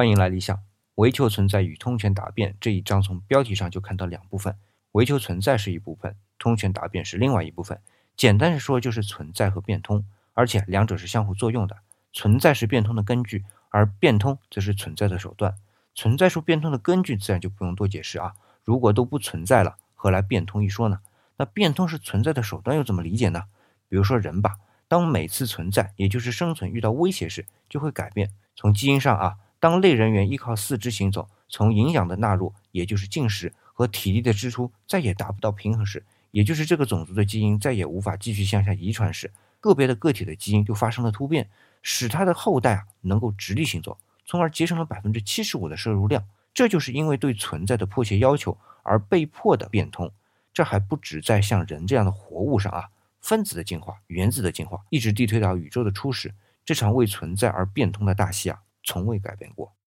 欢迎来理想。唯求存在与通权达变这一章从标题上就看到两部分，唯求存在是一部分，通权达变是另外一部分。简单的说就是存在和变通，而且两者是相互作用的。存在是变通的根据，而变通则是存在的手段。存在说变通的根据自然就不用多解释啊，如果都不存在了，何来变通一说呢？那变通是存在的手段又怎么理解呢？比如说人吧，当每次存在，也就是生存遇到威胁时，就会改变。从基因上啊。当类人猿依靠四肢行走，从营养的纳入，也就是进食和体力的支出再也达不到平衡时，也就是这个种族的基因再也无法继续向下遗传时，个别的个体的基因就发生了突变，使它的后代啊能够直立行走，从而节省了百分之七十五的摄入量。这就是因为对存在的迫切要求而被迫的变通。这还不止在像人这样的活物上啊，分子的进化、原子的进化，一直递推到宇宙的初始，这场为存在而变通的大戏啊。从未改变过。